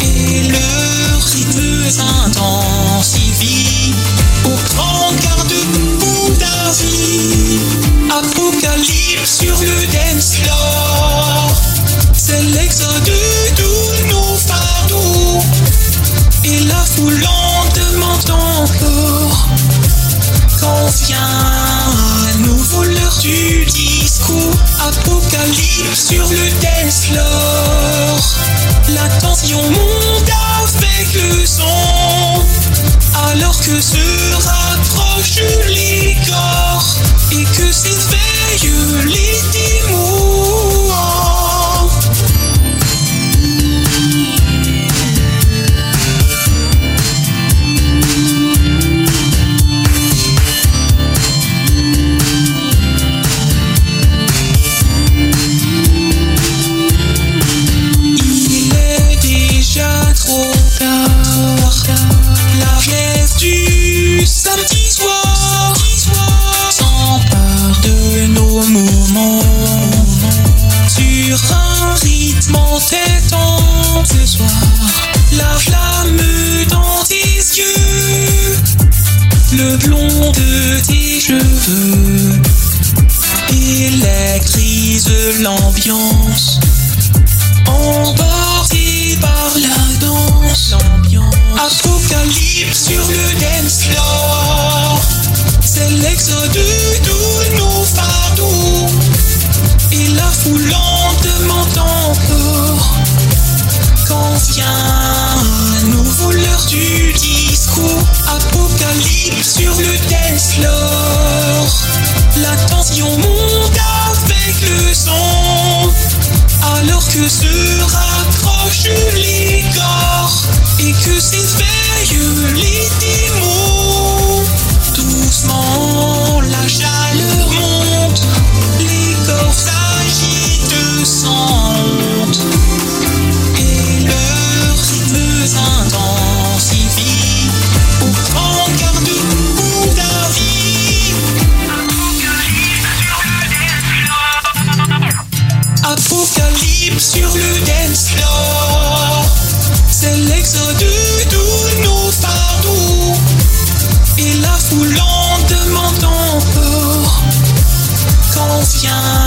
et leur rythme s'intensifie au grand quart de Apocalypse sur le dance c'est l'exode de tous nos fardeaux et la foule en demande encore. Quand vient à nouveau l'heure du discours, apocalypse sur le dance. La rythme entêtant ce soir, la flamme dans tes yeux, le blond de tes cheveux électrise l'ambiance. Emporté par la danse, Apocalypse sur le dance floor. C'est l'exode fardeaux. Et la foule demande encore. Quand vient un nouveau l'heure du disco. Apocalypse sur le dance floor. La tension monte avec le son. Alors que se rapprochent les corps et que s'éveillent les Apocalypse sur le dance floor. C'est l'exode de nos fardeaux. Et la foule en demande encore. Quand vient